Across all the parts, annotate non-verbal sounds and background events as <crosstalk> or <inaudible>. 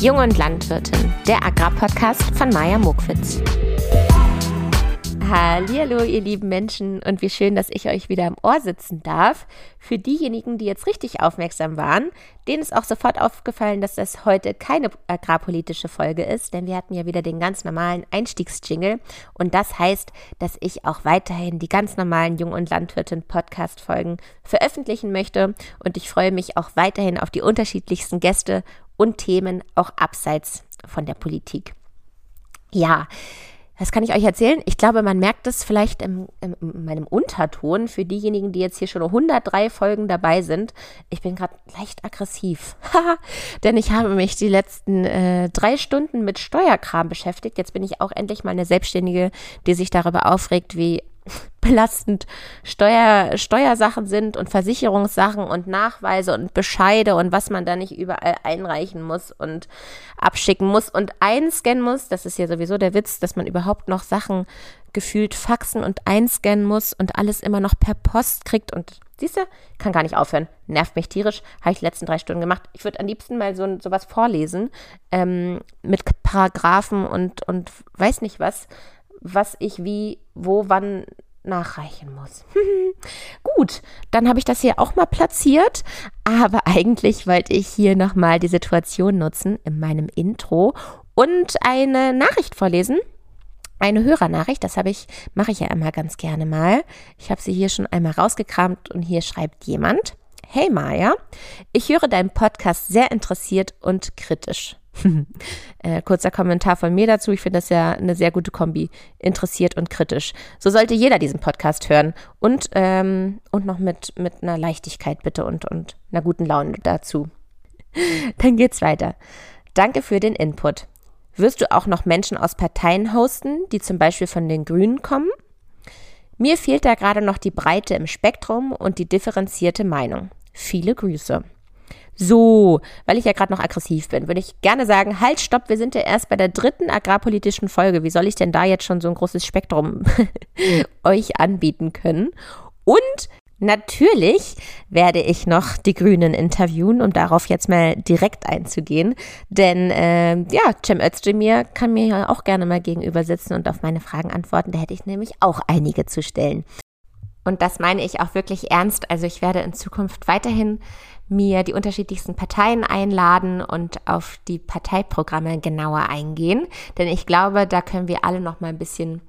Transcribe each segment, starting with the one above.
Jung und Landwirtin, der Agrarpodcast von Maja Mokwitz. Hallo, ihr lieben Menschen und wie schön, dass ich euch wieder im Ohr sitzen darf. Für diejenigen, die jetzt richtig aufmerksam waren, denen ist auch sofort aufgefallen, dass das heute keine agrarpolitische Folge ist, denn wir hatten ja wieder den ganz normalen Einstiegsjingle und das heißt, dass ich auch weiterhin die ganz normalen Jung und Landwirtin Podcast Folgen veröffentlichen möchte und ich freue mich auch weiterhin auf die unterschiedlichsten Gäste und Themen auch abseits von der Politik. Ja, was kann ich euch erzählen? Ich glaube, man merkt es vielleicht im, im, in meinem Unterton für diejenigen, die jetzt hier schon 103 Folgen dabei sind. Ich bin gerade leicht aggressiv. <laughs> Denn ich habe mich die letzten äh, drei Stunden mit Steuerkram beschäftigt. Jetzt bin ich auch endlich mal eine Selbstständige, die sich darüber aufregt, wie <laughs> belastend Steuer, Steuersachen sind und Versicherungssachen und Nachweise und Bescheide und was man da nicht überall einreichen muss und abschicken muss und einscannen muss. Das ist ja sowieso der Witz, dass man überhaupt noch Sachen gefühlt faxen und einscannen muss und alles immer noch per Post kriegt und siehst du, kann gar nicht aufhören. Nervt mich tierisch. Habe ich die letzten drei Stunden gemacht. Ich würde am liebsten mal so sowas vorlesen ähm, mit Paragraphen und, und weiß nicht was was ich wie, wo, wann nachreichen muss. <laughs> Gut, dann habe ich das hier auch mal platziert, aber eigentlich wollte ich hier nochmal die Situation nutzen in meinem Intro und eine Nachricht vorlesen. Eine Hörernachricht, das habe ich, mache ich ja immer ganz gerne mal. Ich habe sie hier schon einmal rausgekramt und hier schreibt jemand: Hey Maja, ich höre deinen Podcast sehr interessiert und kritisch. <laughs> äh, kurzer Kommentar von mir dazu. Ich finde das ja eine sehr gute Kombi. Interessiert und kritisch. So sollte jeder diesen Podcast hören. Und, ähm, und noch mit, mit einer Leichtigkeit bitte und, und einer guten Laune dazu. <laughs> Dann geht's weiter. Danke für den Input. Wirst du auch noch Menschen aus Parteien hosten, die zum Beispiel von den Grünen kommen? Mir fehlt da gerade noch die Breite im Spektrum und die differenzierte Meinung. Viele Grüße. So, weil ich ja gerade noch aggressiv bin, würde ich gerne sagen, halt, stopp, wir sind ja erst bei der dritten agrarpolitischen Folge. Wie soll ich denn da jetzt schon so ein großes Spektrum <laughs> euch anbieten können? Und Natürlich werde ich noch die Grünen interviewen, um darauf jetzt mal direkt einzugehen. Denn äh, ja, Cem Özdemir kann mir ja auch gerne mal gegenüber sitzen und auf meine Fragen antworten. Da hätte ich nämlich auch einige zu stellen. Und das meine ich auch wirklich ernst. Also ich werde in Zukunft weiterhin mir die unterschiedlichsten Parteien einladen und auf die Parteiprogramme genauer eingehen. Denn ich glaube, da können wir alle noch mal ein bisschen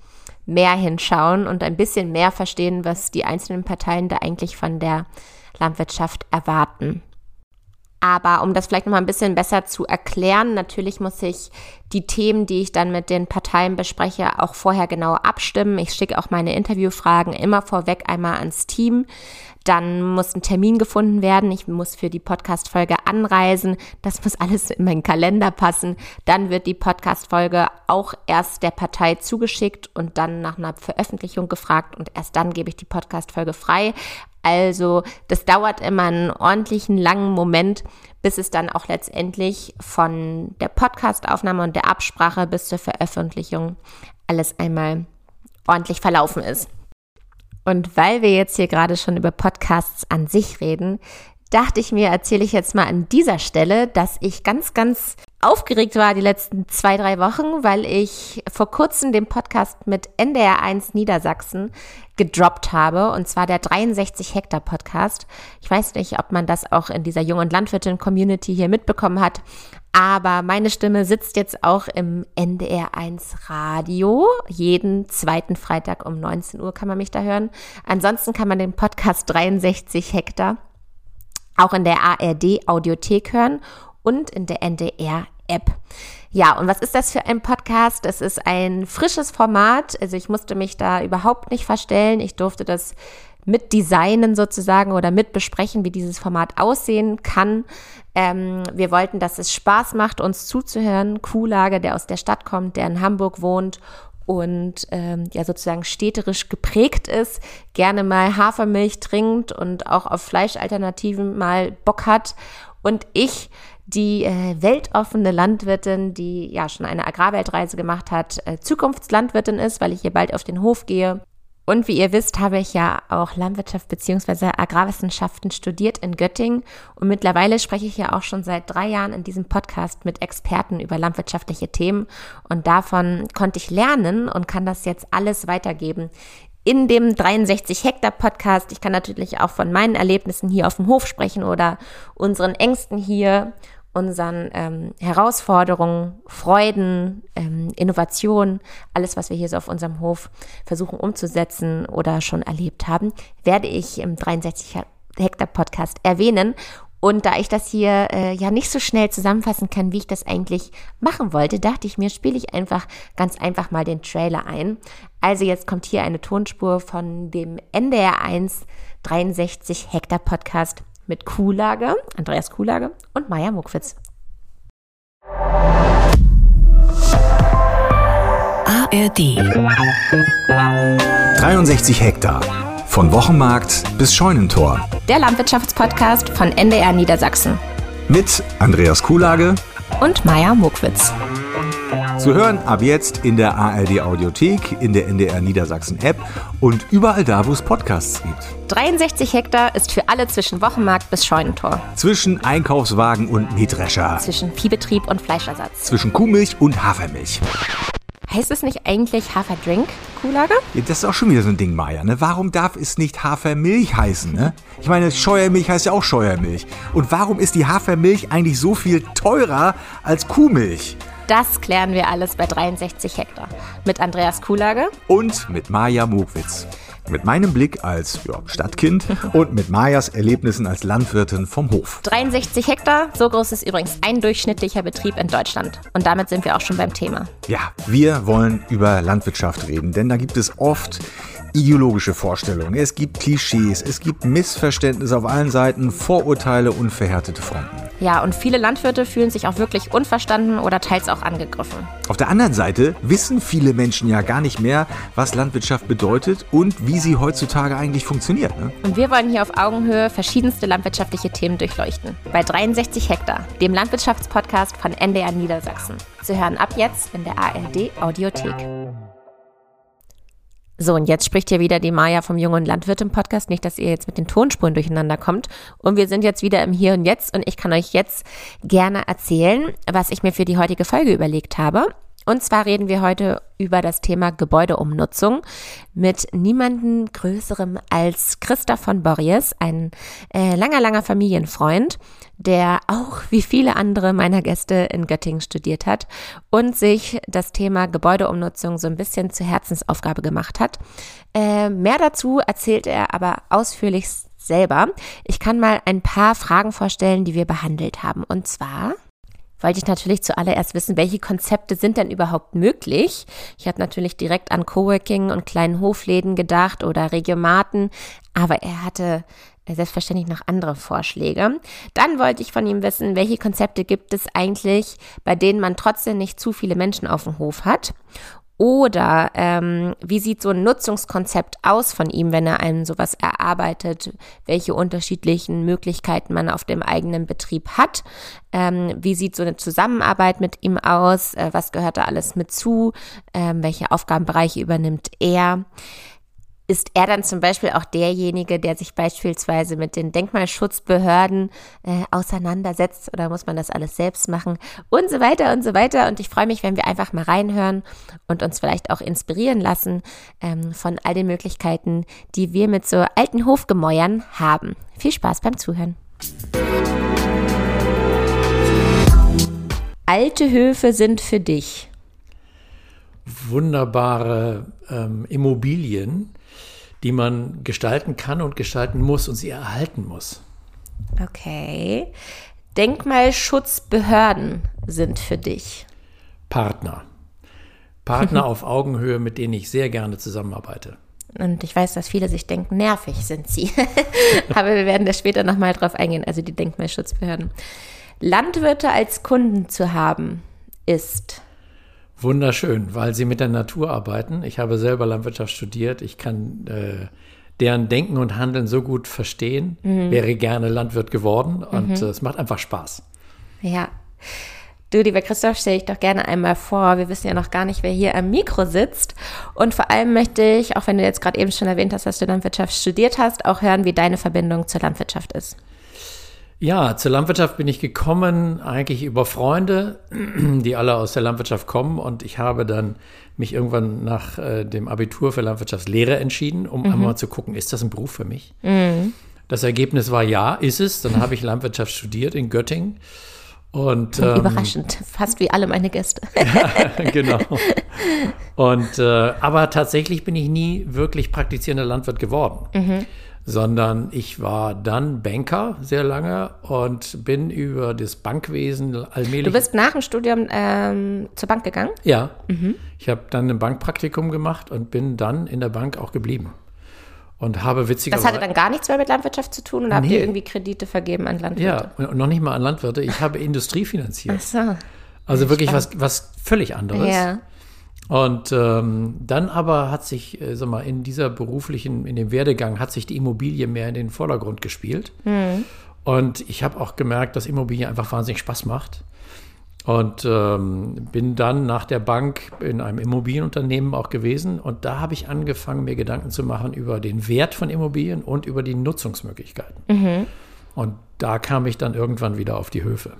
mehr hinschauen und ein bisschen mehr verstehen, was die einzelnen Parteien da eigentlich von der Landwirtschaft erwarten. Aber um das vielleicht noch mal ein bisschen besser zu erklären, natürlich muss ich die Themen, die ich dann mit den Parteien bespreche, auch vorher genau abstimmen. Ich schicke auch meine Interviewfragen immer vorweg einmal ans Team. Dann muss ein Termin gefunden werden. Ich muss für die Podcast-Folge anreisen. Das muss alles in meinen Kalender passen. Dann wird die Podcast-Folge auch erst der Partei zugeschickt und dann nach einer Veröffentlichung gefragt und erst dann gebe ich die Podcast-Folge frei. Also das dauert immer einen ordentlichen langen Moment, bis es dann auch letztendlich von der Podcastaufnahme und der Absprache bis zur Veröffentlichung alles einmal ordentlich verlaufen ist. Und weil wir jetzt hier gerade schon über Podcasts an sich reden, dachte ich mir, erzähle ich jetzt mal an dieser Stelle, dass ich ganz, ganz aufgeregt war die letzten zwei, drei Wochen, weil ich vor kurzem den Podcast mit NDR1 Niedersachsen gedroppt habe, und zwar der 63 Hektar Podcast. Ich weiß nicht, ob man das auch in dieser jungen Landwirtin-Community hier mitbekommen hat, aber meine Stimme sitzt jetzt auch im NDR1 Radio. Jeden zweiten Freitag um 19 Uhr kann man mich da hören. Ansonsten kann man den Podcast 63 Hektar auch in der ARD Audiothek hören und in der NDR App. Ja, und was ist das für ein Podcast? Es ist ein frisches Format. Also ich musste mich da überhaupt nicht verstellen. Ich durfte das mit designen sozusagen oder mit besprechen, wie dieses Format aussehen kann. Ähm, wir wollten, dass es Spaß macht, uns zuzuhören. Kuhlage, der aus der Stadt kommt, der in Hamburg wohnt und ähm, ja sozusagen städterisch geprägt ist, gerne mal Hafermilch trinkt und auch auf Fleischalternativen mal Bock hat. Und ich, die äh, weltoffene Landwirtin, die ja schon eine Agrarweltreise gemacht hat, äh, Zukunftslandwirtin ist, weil ich hier bald auf den Hof gehe Und wie ihr wisst, habe ich ja auch Landwirtschaft bzw. Agrarwissenschaften studiert in Göttingen. Und mittlerweile spreche ich ja auch schon seit drei Jahren in diesem Podcast mit Experten über landwirtschaftliche Themen. Und davon konnte ich lernen und kann das jetzt alles weitergeben in dem 63 Hektar Podcast. Ich kann natürlich auch von meinen Erlebnissen hier auf dem Hof sprechen oder unseren Ängsten hier unseren ähm, Herausforderungen, Freuden, ähm, Innovationen, alles, was wir hier so auf unserem Hof versuchen umzusetzen oder schon erlebt haben, werde ich im 63 Hektar Podcast erwähnen. Und da ich das hier äh, ja nicht so schnell zusammenfassen kann, wie ich das eigentlich machen wollte, dachte ich mir, spiele ich einfach ganz einfach mal den Trailer ein. Also jetzt kommt hier eine Tonspur von dem NDR 1 63 Hektar Podcast mit Kuhlage, Andreas Kuhlage und Maya Muckwitz. ARD 63 Hektar. Von Wochenmarkt bis Scheunentor. Der Landwirtschaftspodcast von NDR Niedersachsen. Mit Andreas Kuhlage und Maya Muckwitz. Zu hören ab jetzt in der ARD Audiothek, in der NDR Niedersachsen App und überall da, wo es Podcasts gibt. 63 Hektar ist für alle zwischen Wochenmarkt bis Scheunentor. Zwischen Einkaufswagen und Mähdrescher. Zwischen Viehbetrieb und Fleischersatz. Zwischen Kuhmilch und Hafermilch. Heißt es nicht eigentlich Haferdrink, Kuhlager? Ja, das ist auch schon wieder so ein Ding, Maya. Ne? Warum darf es nicht Hafermilch heißen? Ne? Ich meine, Scheuermilch heißt ja auch Scheuermilch. Und warum ist die Hafermilch eigentlich so viel teurer als Kuhmilch? Das klären wir alles bei 63 Hektar. Mit Andreas Kuhlage. Und mit Maja Mogwitz. Mit meinem Blick als ja, Stadtkind <laughs> und mit Majas Erlebnissen als Landwirtin vom Hof. 63 Hektar, so groß ist übrigens ein durchschnittlicher Betrieb in Deutschland. Und damit sind wir auch schon beim Thema. Ja, wir wollen über Landwirtschaft reden, denn da gibt es oft ideologische Vorstellungen, es gibt Klischees, es gibt Missverständnisse auf allen Seiten, Vorurteile und verhärtete Fronten. Ja, und viele Landwirte fühlen sich auch wirklich unverstanden oder teils auch angegriffen. Auf der anderen Seite wissen viele Menschen ja gar nicht mehr, was Landwirtschaft bedeutet und wie sie heutzutage eigentlich funktioniert. Ne? Und wir wollen hier auf Augenhöhe verschiedenste landwirtschaftliche Themen durchleuchten. Bei 63 Hektar, dem Landwirtschaftspodcast von NDR Niedersachsen. Zu hören ab jetzt in der ARD Audiothek. So, und jetzt spricht hier wieder die Maja vom Jungen Landwirt im Podcast. Nicht, dass ihr jetzt mit den Tonspuren durcheinander kommt. Und wir sind jetzt wieder im Hier und Jetzt und ich kann euch jetzt gerne erzählen, was ich mir für die heutige Folge überlegt habe. Und zwar reden wir heute über das Thema Gebäudeumnutzung mit niemandem Größerem als Christoph von Borries, ein äh, langer, langer Familienfreund, der auch wie viele andere meiner Gäste in Göttingen studiert hat und sich das Thema Gebäudeumnutzung so ein bisschen zur Herzensaufgabe gemacht hat. Äh, mehr dazu erzählt er aber ausführlich selber. Ich kann mal ein paar Fragen vorstellen, die wir behandelt haben. Und zwar wollte ich natürlich zuallererst wissen, welche Konzepte sind denn überhaupt möglich. Ich habe natürlich direkt an Coworking und kleinen Hofläden gedacht oder Regiomaten, aber er hatte selbstverständlich noch andere Vorschläge. Dann wollte ich von ihm wissen, welche Konzepte gibt es eigentlich, bei denen man trotzdem nicht zu viele Menschen auf dem Hof hat. Oder ähm, wie sieht so ein Nutzungskonzept aus von ihm, wenn er einem sowas erarbeitet? Welche unterschiedlichen Möglichkeiten man auf dem eigenen Betrieb hat? Ähm, wie sieht so eine Zusammenarbeit mit ihm aus? Äh, was gehört da alles mit zu? Ähm, welche Aufgabenbereiche übernimmt er? Ist er dann zum Beispiel auch derjenige, der sich beispielsweise mit den Denkmalschutzbehörden äh, auseinandersetzt oder muss man das alles selbst machen und so weiter und so weiter. Und ich freue mich, wenn wir einfach mal reinhören und uns vielleicht auch inspirieren lassen ähm, von all den Möglichkeiten, die wir mit so alten Hofgemäuern haben. Viel Spaß beim Zuhören. Alte Höfe sind für dich. Wunderbare ähm, Immobilien, die man gestalten kann und gestalten muss und sie erhalten muss. Okay. Denkmalschutzbehörden sind für dich. Partner. Partner <laughs> auf Augenhöhe, mit denen ich sehr gerne zusammenarbeite. Und ich weiß, dass viele sich denken, nervig sind sie. <laughs> Aber wir werden da später nochmal drauf eingehen, also die Denkmalschutzbehörden. Landwirte als Kunden zu haben, ist Wunderschön, weil sie mit der Natur arbeiten. Ich habe selber Landwirtschaft studiert. Ich kann äh, deren Denken und Handeln so gut verstehen. Mhm. Wäre gerne Landwirt geworden und mhm. äh, es macht einfach Spaß. Ja. Du, lieber Christoph, stell dich doch gerne einmal vor. Wir wissen ja noch gar nicht, wer hier am Mikro sitzt. Und vor allem möchte ich, auch wenn du jetzt gerade eben schon erwähnt hast, dass du Landwirtschaft studiert hast, auch hören, wie deine Verbindung zur Landwirtschaft ist. Ja, zur Landwirtschaft bin ich gekommen eigentlich über Freunde, <clears throat> die alle aus der Landwirtschaft kommen. Und ich habe dann mich irgendwann nach äh, dem Abitur für Landwirtschaftslehre entschieden, um mhm. einmal zu gucken, ist das ein Beruf für mich? Mhm. Das Ergebnis war ja, ist es. Dann habe ich Landwirtschaft studiert in Göttingen und, ähm, Überraschend, fast wie alle meine Gäste. <laughs> genau. Und äh, aber tatsächlich bin ich nie wirklich praktizierender Landwirt geworden, mhm. Sondern ich war dann Banker sehr lange und bin über das Bankwesen allmählich. Du bist nach dem Studium ähm, zur Bank gegangen? Ja. Mhm. Ich habe dann ein Bankpraktikum gemacht und bin dann in der Bank auch geblieben und habe witzigerweise. Das hatte dann gar nichts mehr mit Landwirtschaft zu tun und nee. habt ihr irgendwie Kredite vergeben an Landwirte? Ja, und noch nicht mal an Landwirte. Ich habe Industrie finanziert. Ach so. Also wirklich was, was völlig anderes. Ja. Und ähm, dann aber hat sich, äh, sag mal, in dieser beruflichen, in dem Werdegang hat sich die Immobilie mehr in den Vordergrund gespielt. Mhm. Und ich habe auch gemerkt, dass Immobilie einfach wahnsinnig Spaß macht. Und ähm, bin dann nach der Bank in einem Immobilienunternehmen auch gewesen. Und da habe ich angefangen, mir Gedanken zu machen über den Wert von Immobilien und über die Nutzungsmöglichkeiten. Mhm. Und da kam ich dann irgendwann wieder auf die Höfe.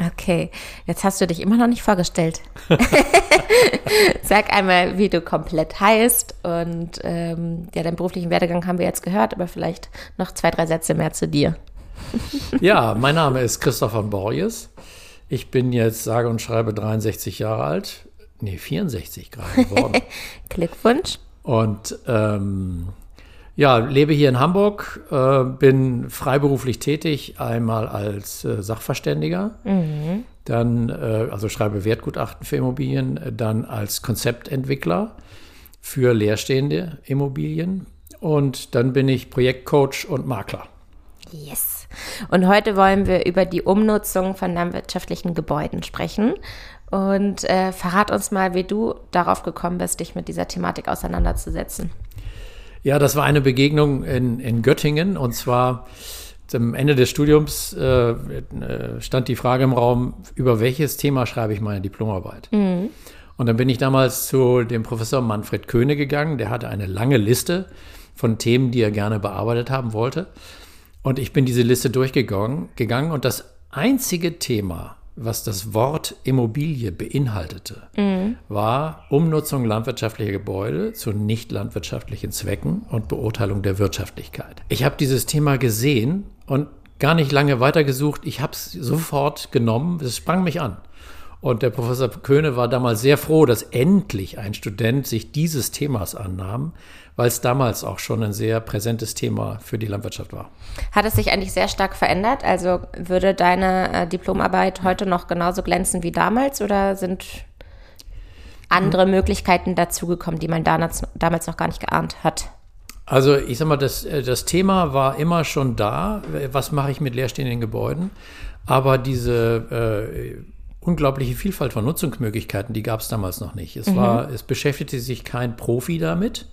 Okay, jetzt hast du dich immer noch nicht vorgestellt. <laughs> Sag einmal, wie du komplett heißt und ähm, ja, deinen beruflichen Werdegang haben wir jetzt gehört, aber vielleicht noch zwei, drei Sätze mehr zu dir. <laughs> ja, mein Name ist Christoph von Borjes. Ich bin jetzt sage und schreibe 63 Jahre alt. Nee, 64 gerade geworden. <laughs> Glückwunsch. Und ähm, ja, lebe hier in Hamburg, äh, bin freiberuflich tätig, einmal als äh, Sachverständiger, mhm. dann äh, also schreibe Wertgutachten für Immobilien, dann als Konzeptentwickler für leerstehende Immobilien und dann bin ich Projektcoach und Makler. Yes. Und heute wollen wir über die Umnutzung von landwirtschaftlichen Gebäuden sprechen. Und äh, verrat uns mal, wie du darauf gekommen bist, dich mit dieser Thematik auseinanderzusetzen. Ja, das war eine Begegnung in, in Göttingen. Und zwar am Ende des Studiums äh, stand die Frage im Raum, über welches Thema schreibe ich meine Diplomarbeit? Mhm. Und dann bin ich damals zu dem Professor Manfred Köhne gegangen. Der hatte eine lange Liste von Themen, die er gerne bearbeitet haben wollte. Und ich bin diese Liste durchgegangen gegangen und das einzige Thema, was das Wort Immobilie beinhaltete, mhm. war Umnutzung landwirtschaftlicher Gebäude zu nicht landwirtschaftlichen Zwecken und Beurteilung der Wirtschaftlichkeit. Ich habe dieses Thema gesehen und gar nicht lange weitergesucht. Ich habe es sofort genommen. Es sprang mich an. Und der Professor Köhne war damals sehr froh, dass endlich ein Student sich dieses Themas annahm, weil es damals auch schon ein sehr präsentes Thema für die Landwirtschaft war. Hat es sich eigentlich sehr stark verändert? Also würde deine äh, Diplomarbeit heute noch genauso glänzen wie damals oder sind andere Möglichkeiten dazugekommen, die man damals, damals noch gar nicht geahnt hat? Also ich sag mal, das, äh, das Thema war immer schon da. Was mache ich mit leerstehenden Gebäuden? Aber diese äh, unglaubliche Vielfalt von Nutzungsmöglichkeiten, die gab es damals noch nicht. Es, mhm. war, es beschäftigte sich kein Profi damit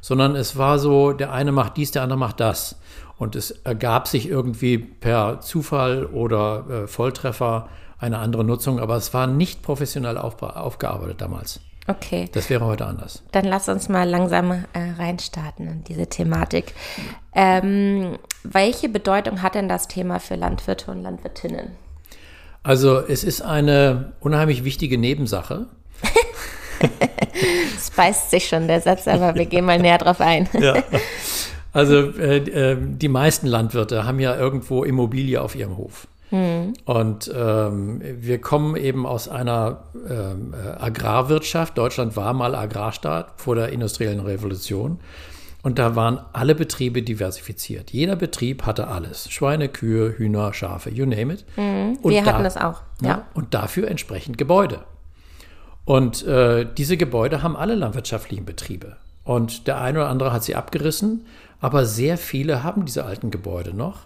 sondern es war so, der eine macht dies, der andere macht das. Und es ergab sich irgendwie per Zufall oder äh, Volltreffer eine andere Nutzung, aber es war nicht professionell aufgearbeitet damals. Okay. Das wäre heute anders. Dann lass uns mal langsam äh, reinstarten in diese Thematik. Ähm, welche Bedeutung hat denn das Thema für Landwirte und Landwirtinnen? Also es ist eine unheimlich wichtige Nebensache. <laughs> Es beißt sich schon der Satz, aber wir gehen mal näher drauf ein. Ja. Also äh, äh, die meisten Landwirte haben ja irgendwo Immobilie auf ihrem Hof. Mhm. Und ähm, wir kommen eben aus einer ähm, äh, Agrarwirtschaft. Deutschland war mal Agrarstaat vor der industriellen Revolution. Und da waren alle Betriebe diversifiziert. Jeder Betrieb hatte alles. Schweine, Kühe, Hühner, Schafe, you name it. Mhm. wir hatten das auch. Ja. Und dafür entsprechend Gebäude. Und äh, diese Gebäude haben alle landwirtschaftlichen Betriebe. Und der eine oder andere hat sie abgerissen, aber sehr viele haben diese alten Gebäude noch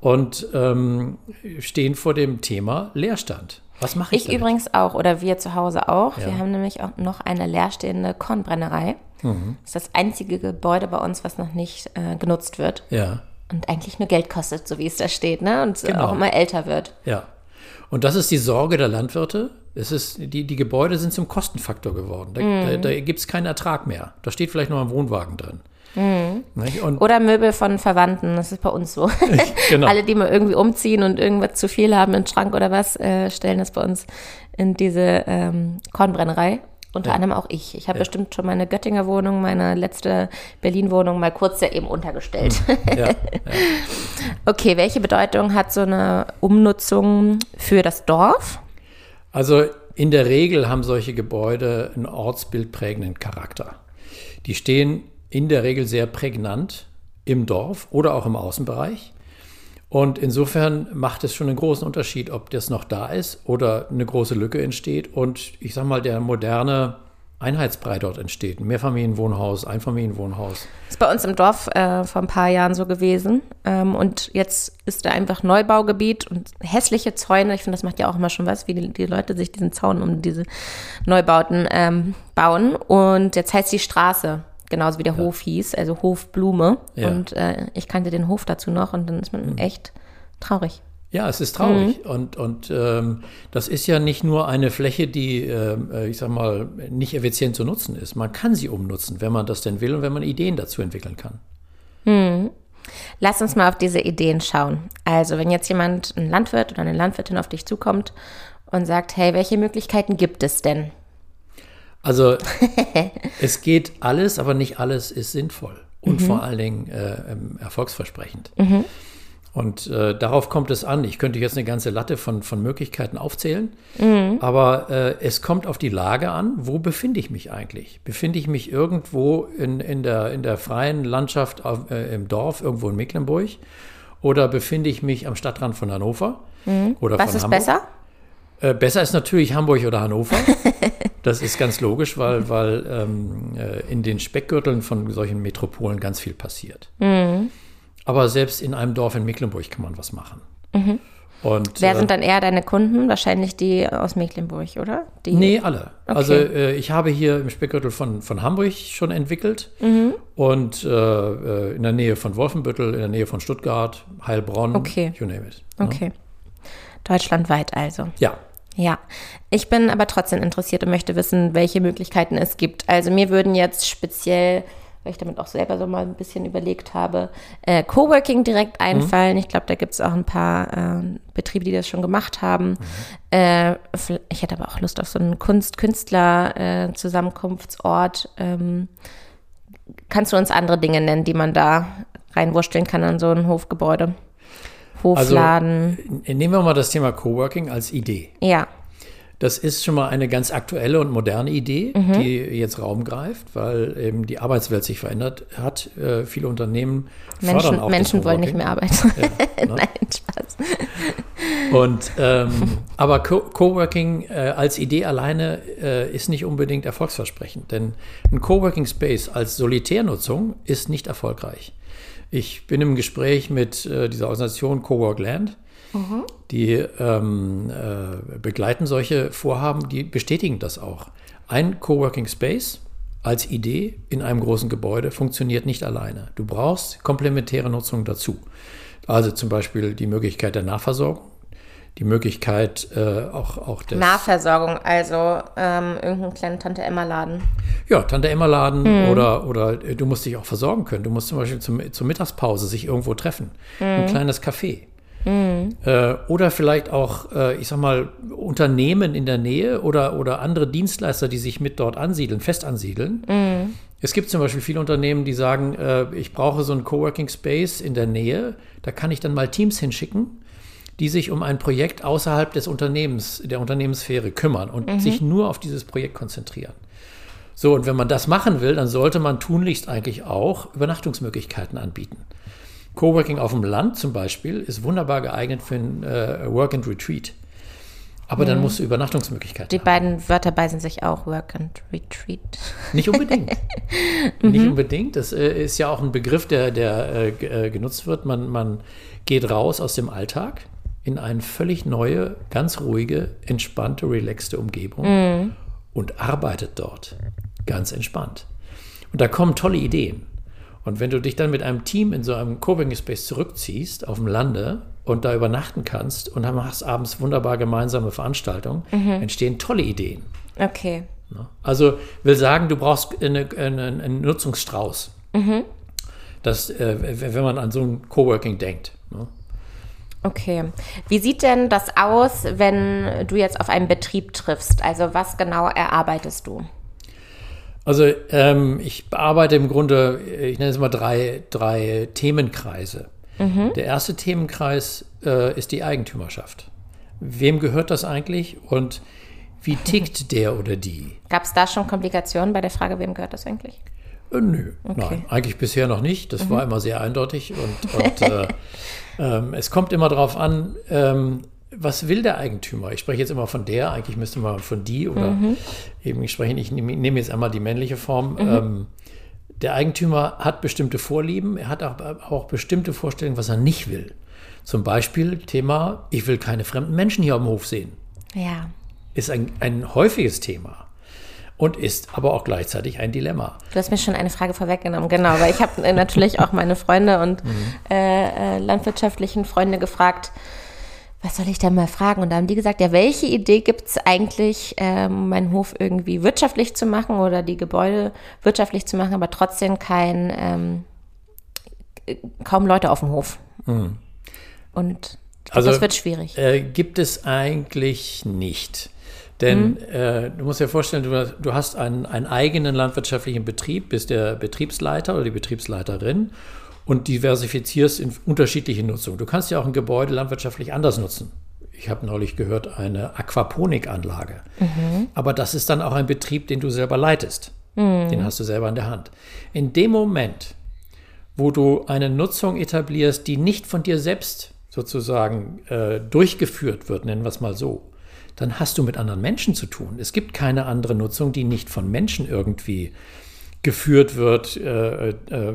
und ähm, stehen vor dem Thema Leerstand. Was mache ich? Ich damit? übrigens auch oder wir zu Hause auch. Ja. Wir haben nämlich auch noch eine leerstehende Kornbrennerei. Mhm. Das ist das einzige Gebäude bei uns, was noch nicht äh, genutzt wird. Ja. Und eigentlich nur Geld kostet, so wie es da steht, ne? Und genau. auch immer älter wird. Ja. Und das ist die Sorge der Landwirte. Es ist, die, die Gebäude sind zum Kostenfaktor geworden. Da, mm. da, da gibt es keinen Ertrag mehr. Da steht vielleicht noch ein Wohnwagen drin. Mm. Oder Möbel von Verwandten, das ist bei uns so. <laughs> genau. Alle, die mal irgendwie umziehen und irgendwas zu viel haben im Schrank oder was, äh, stellen das bei uns in diese ähm, Kornbrennerei. Unter ja. anderem auch ich. Ich habe ja. bestimmt schon meine Göttinger Wohnung, meine letzte Berlin-Wohnung mal kurz da eben untergestellt. Hm. Ja. <laughs> okay, welche Bedeutung hat so eine Umnutzung für das Dorf? Also in der Regel haben solche Gebäude einen ortsbildprägenden Charakter. Die stehen in der Regel sehr prägnant im Dorf oder auch im Außenbereich. Und insofern macht es schon einen großen Unterschied, ob das noch da ist oder eine große Lücke entsteht und ich sag mal, der moderne Einheitsbrei dort entsteht. Ein Mehrfamilienwohnhaus, Einfamilienwohnhaus. Das ist bei uns im Dorf äh, vor ein paar Jahren so gewesen. Ähm, und jetzt ist da einfach Neubaugebiet und hässliche Zäune. Ich finde, das macht ja auch immer schon was, wie die, die Leute sich diesen Zaun um diese Neubauten ähm, bauen. Und jetzt heißt die Straße genauso wie der ja. Hof hieß, also Hofblume. Ja. Und äh, ich kannte den Hof dazu noch und dann ist man mhm. echt traurig. Ja, es ist traurig. Mhm. Und, und ähm, das ist ja nicht nur eine Fläche, die, ähm, äh, ich sag mal, nicht effizient zu nutzen ist. Man kann sie umnutzen, wenn man das denn will und wenn man Ideen dazu entwickeln kann. Mhm. Lass uns mal auf diese Ideen schauen. Also, wenn jetzt jemand, ein Landwirt oder eine Landwirtin auf dich zukommt und sagt, hey, welche Möglichkeiten gibt es denn? Also <laughs> es geht alles, aber nicht alles ist sinnvoll und mhm. vor allen Dingen äh, ähm, erfolgsversprechend. Mhm. Und äh, darauf kommt es an. Ich könnte jetzt eine ganze Latte von, von Möglichkeiten aufzählen, mhm. aber äh, es kommt auf die Lage an, wo befinde ich mich eigentlich? Befinde ich mich irgendwo in, in, der, in der freien Landschaft auf, äh, im Dorf, irgendwo in Mecklenburg? Oder befinde ich mich am Stadtrand von Hannover? Mhm. Oder Was von ist Hamburg? besser? Äh, besser ist natürlich Hamburg oder Hannover. <laughs> Das ist ganz logisch, weil, weil ähm, äh, in den Speckgürteln von solchen Metropolen ganz viel passiert. Mhm. Aber selbst in einem Dorf in Mecklenburg kann man was machen. Mhm. Und, Wer äh, sind dann eher deine Kunden? Wahrscheinlich die aus Mecklenburg, oder? Die? Nee, alle. Okay. Also äh, ich habe hier im Speckgürtel von, von Hamburg schon entwickelt mhm. und äh, äh in der Nähe von Wolfenbüttel, in der Nähe von Stuttgart, Heilbronn, okay. you name it. Ne? Okay. Deutschlandweit also. Ja. Ja, ich bin aber trotzdem interessiert und möchte wissen, welche Möglichkeiten es gibt. Also mir würden jetzt speziell, weil ich damit auch selber so mal ein bisschen überlegt habe, äh, Coworking direkt mhm. einfallen. Mhm. Ich glaube, da gibt es auch ein paar äh, Betriebe, die das schon gemacht haben. Mhm. Äh, ich hätte aber auch Lust auf so einen Kunst-Künstler-Zusammenkunftsort. Ähm, kannst du uns andere Dinge nennen, die man da reinwursteln kann an so ein Hofgebäude? Hofladen. Also, nehmen wir mal das Thema Coworking als Idee. Ja. Das ist schon mal eine ganz aktuelle und moderne Idee, mhm. die jetzt Raum greift, weil eben die Arbeitswelt sich verändert hat. Äh, viele Unternehmen Menschen, fördern auch Menschen wollen nicht mehr arbeiten. Ja, <laughs> ne? Nein, Spaß. Und, ähm, <laughs> aber Co Coworking äh, als Idee alleine äh, ist nicht unbedingt erfolgsversprechend, denn ein Coworking Space als Solitärnutzung ist nicht erfolgreich. Ich bin im Gespräch mit äh, dieser Organisation Cowork Land. Mhm. Die ähm, äh, begleiten solche Vorhaben, die bestätigen das auch. Ein Coworking Space als Idee in einem großen Gebäude funktioniert nicht alleine. Du brauchst komplementäre Nutzung dazu. Also zum Beispiel die Möglichkeit der Nahversorgung die Möglichkeit äh, auch, auch des Nahversorgung, also ähm, irgendeinen kleinen Tante-Emma-Laden. Ja, Tante-Emma-Laden hm. oder, oder äh, du musst dich auch versorgen können. Du musst zum Beispiel zum, zur Mittagspause sich irgendwo treffen. Hm. Ein kleines Café. Hm. Äh, oder vielleicht auch, äh, ich sag mal, Unternehmen in der Nähe oder, oder andere Dienstleister, die sich mit dort ansiedeln, fest ansiedeln. Hm. Es gibt zum Beispiel viele Unternehmen, die sagen, äh, ich brauche so einen Coworking Space in der Nähe, da kann ich dann mal Teams hinschicken die sich um ein Projekt außerhalb des Unternehmens, der Unternehmenssphäre kümmern und mhm. sich nur auf dieses Projekt konzentrieren. So, und wenn man das machen will, dann sollte man tunlichst eigentlich auch Übernachtungsmöglichkeiten anbieten. Coworking auf dem Land zum Beispiel ist wunderbar geeignet für ein äh, Work and Retreat. Aber mhm. dann musst du Übernachtungsmöglichkeiten Die haben. beiden Wörter beißen sich auch, Work and Retreat. Nicht unbedingt. <laughs> Nicht mhm. unbedingt. Das äh, ist ja auch ein Begriff, der, der äh, äh, genutzt wird. Man, man geht raus aus dem Alltag in eine völlig neue, ganz ruhige, entspannte, relaxte Umgebung mhm. und arbeitet dort ganz entspannt. Und da kommen tolle Ideen. Und wenn du dich dann mit einem Team in so einem Coworking Space zurückziehst auf dem Lande und da übernachten kannst und dann machst abends wunderbar gemeinsame Veranstaltungen, entstehen tolle Ideen. Okay. Ne? Also will sagen, du brauchst eine, eine, einen Nutzungsstrauß. Das, äh, wenn man an so ein Coworking denkt. Ne? Okay. Wie sieht denn das aus, wenn du jetzt auf einen Betrieb triffst? Also was genau erarbeitest du? Also ähm, ich bearbeite im Grunde, ich nenne es mal drei, drei Themenkreise. Der erste Themenkreis äh, ist die Eigentümerschaft. Wem gehört das eigentlich und wie <laughs> tickt der oder die? Gab es da schon Komplikationen bei der Frage, wem gehört das eigentlich? Äh, nö, nein, eigentlich bisher noch nicht. Das war immer sehr eindeutig und, und äh, <laughs> ähm, es kommt immer darauf an, ähm, was will der Eigentümer? Ich spreche jetzt immer von der, eigentlich müsste man von die oder eben ich spreche, ich nehme, nehme jetzt einmal die männliche Form. Ähm, der Eigentümer hat bestimmte Vorlieben, er hat aber auch bestimmte Vorstellungen, was er nicht will. Zum Beispiel Thema, ich will keine fremden Menschen hier am Hof sehen. Ja. Ist ein, ein häufiges Thema und ist aber auch gleichzeitig ein Dilemma. Du hast mir schon eine Frage vorweggenommen, genau, weil ich habe äh, natürlich auch meine Freunde und äh, äh, landwirtschaftlichen Freunde gefragt, was soll ich denn mal fragen? Und da haben die gesagt, ja, welche Idee gibt es eigentlich, ähm, meinen Hof irgendwie wirtschaftlich zu machen oder die Gebäude wirtschaftlich zu machen, aber trotzdem kein, ähm, äh, kaum Leute auf dem Hof. Und ich glaub, Also, das wird schwierig. Äh, gibt es eigentlich nicht. Denn äh, du musst dir vorstellen, du, du hast einen, einen eigenen landwirtschaftlichen Betrieb, bist der Betriebsleiter oder die Betriebsleiterin und diversifizierst in unterschiedliche Nutzungen. Du kannst ja auch ein Gebäude landwirtschaftlich anders nutzen. Ich habe neulich gehört, eine Aquaponikanlage. Aber das ist dann auch ein Betrieb, den du selber leitest. Den hast du selber in der Hand. In dem Moment, wo du eine Nutzung etablierst, die nicht von dir selbst sozusagen äh, durchgeführt wird, nennen wir es mal so, dann hast du mit anderen Menschen zu tun. Es gibt keine andere Nutzung, die nicht von Menschen irgendwie geführt wird, äh, äh, äh,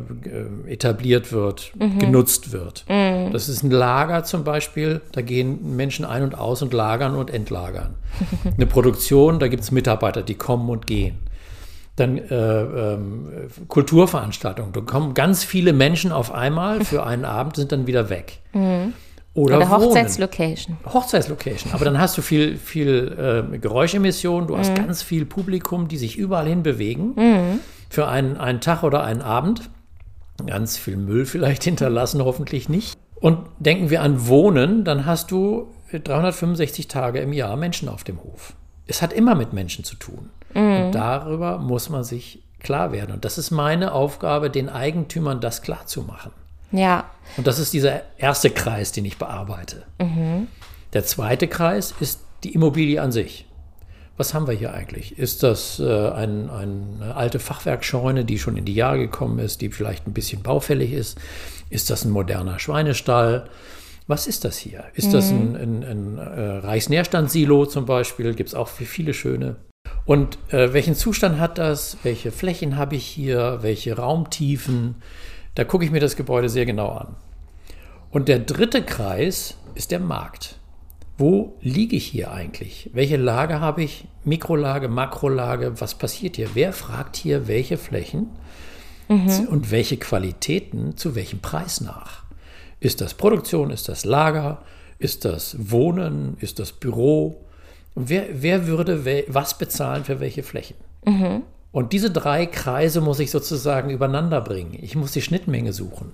etabliert wird, genutzt wird. Das ist ein Lager zum Beispiel, da gehen Menschen ein und aus und lagern und entlagern. <laughs> Eine Produktion, da gibt es Mitarbeiter, die kommen und gehen. Dann äh, ähm, Kulturveranstaltungen, da kommen ganz viele Menschen auf einmal für <laughs> einen Abend, sind dann wieder weg. Oder, Oder wohnen. Hochzeitslocation. Hochzeitslocation. Aber dann hast du viel, viel äh, Geräuschemissionen, du hast ganz viel Publikum, die sich überall hin bewegen für einen, einen Tag oder einen Abend. Ganz viel Müll vielleicht <laughs> hinterlassen, hoffentlich nicht. Und denken wir an Wohnen, dann hast du 365 Tage im Jahr Menschen auf dem Hof. Es hat immer mit Menschen zu tun. Und darüber muss man sich klar werden. Und das ist meine Aufgabe, den Eigentümern das klar zu machen. Ja. Und das ist dieser erste Kreis, den ich bearbeite. Der zweite Kreis ist die Immobilie an sich. Was haben wir hier eigentlich? Ist das äh, ein, eine alte Fachwerkscheune, die schon in die Jahre gekommen ist, die vielleicht ein bisschen baufällig ist? Ist das ein moderner Schweinestall? Was ist das hier? Ist das ein, ein, ein äh, Reichsnährstandssilo zum Beispiel? Gibt es auch viele schöne. Und äh, welchen Zustand hat das? Welche Flächen habe ich hier? Welche Raumtiefen? Da gucke ich mir das Gebäude sehr genau an. Und der dritte Kreis ist der Markt. Wo liege ich hier eigentlich? Welche Lage habe ich? Mikrolage, Makrolage? Was passiert hier? Wer fragt hier welche Flächen und welche Qualitäten zu welchem Preis nach? Ist das Produktion? Ist das Lager? Ist das Wohnen? Ist das Büro? Und wer, wer würde wel- was bezahlen für welche Flächen? Und diese drei Kreise muss ich sozusagen übereinander bringen. Ich muss die Schnittmenge suchen.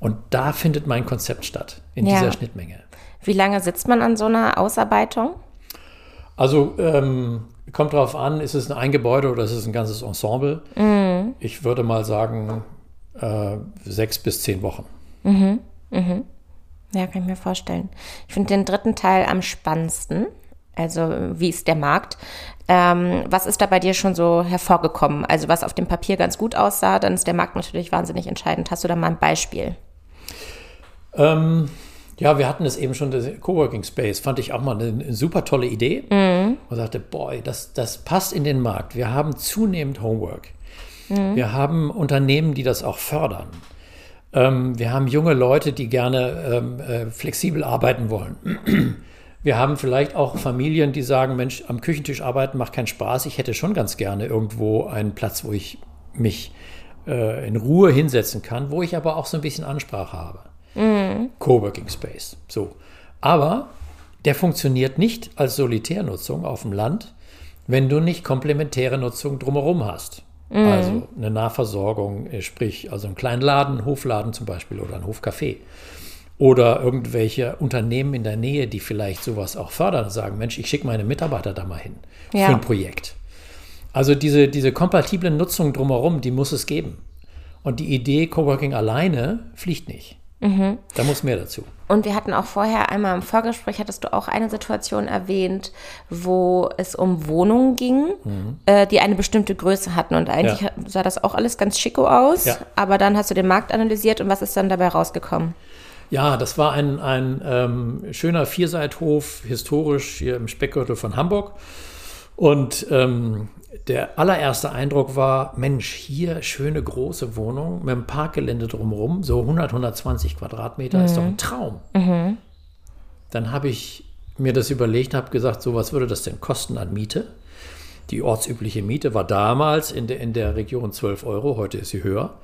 Und da findet mein Konzept statt, in Ja. dieser Schnittmenge. Wie lange sitzt man an so einer Ausarbeitung? Also ähm, kommt drauf an, ist es ein Gebäude oder ist es ein ganzes Ensemble? Ich würde mal sagen, äh, sechs bis zehn Wochen. Ja, kann ich mir vorstellen. Ich finde den dritten Teil am spannendsten. Also, wie ist der Markt? Ähm, was ist da bei dir schon so hervorgekommen? Also, was auf dem Papier ganz gut aussah, dann ist der Markt natürlich wahnsinnig entscheidend. Hast du da mal ein Beispiel? Ähm, ja, wir hatten es eben schon, das Coworking Space, fand ich auch mal eine, eine super tolle Idee. Und sagte, boy, das, das passt in den Markt. Wir haben zunehmend Homework. Wir haben Unternehmen, die das auch fördern. Ähm, wir haben junge Leute, die gerne ähm, äh, flexibel arbeiten wollen. <clears throat> Wir haben vielleicht auch Familien, die sagen, Mensch, am Küchentisch arbeiten macht keinen Spaß. Ich hätte schon ganz gerne irgendwo einen Platz, wo ich mich äh, in Ruhe hinsetzen kann, wo ich aber auch so ein bisschen Ansprache habe. Mhm. Coworking Space. So. Aber der funktioniert nicht als Solitärnutzung auf dem Land, wenn du nicht komplementäre Nutzung drumherum hast. Mhm. Also eine Nahversorgung, äh, sprich also einen kleinen Laden, Hofladen zum Beispiel oder ein Hofcafé. Oder irgendwelche Unternehmen in der Nähe, die vielleicht sowas auch fördern und sagen, Mensch, ich schicke meine Mitarbeiter da mal hin ja. für ein Projekt. Also diese, diese kompatible Nutzung drumherum, die muss es geben. Und die Idee Coworking alleine fliegt nicht. Mhm. Da muss mehr dazu. Und wir hatten auch vorher einmal im Vorgespräch, hattest du auch eine Situation erwähnt, wo es um Wohnungen ging, mhm. äh, die eine bestimmte Größe hatten. Und eigentlich ja. sah das auch alles ganz schicko aus. Ja. Aber dann hast du den Markt analysiert und was ist dann dabei rausgekommen? Ja, das war ein, ein ähm, schöner Vierseithof, historisch hier im Speckgürtel von Hamburg. Und ähm, der allererste Eindruck war, Mensch, hier schöne große Wohnung mit einem Parkgelände drumherum, so 100, 120 Quadratmeter, mhm. ist doch ein Traum. Mhm. Dann habe ich mir das überlegt, habe gesagt, so was würde das denn kosten an Miete? Die ortsübliche Miete war damals in der, in der Region 12 Euro, heute ist sie höher.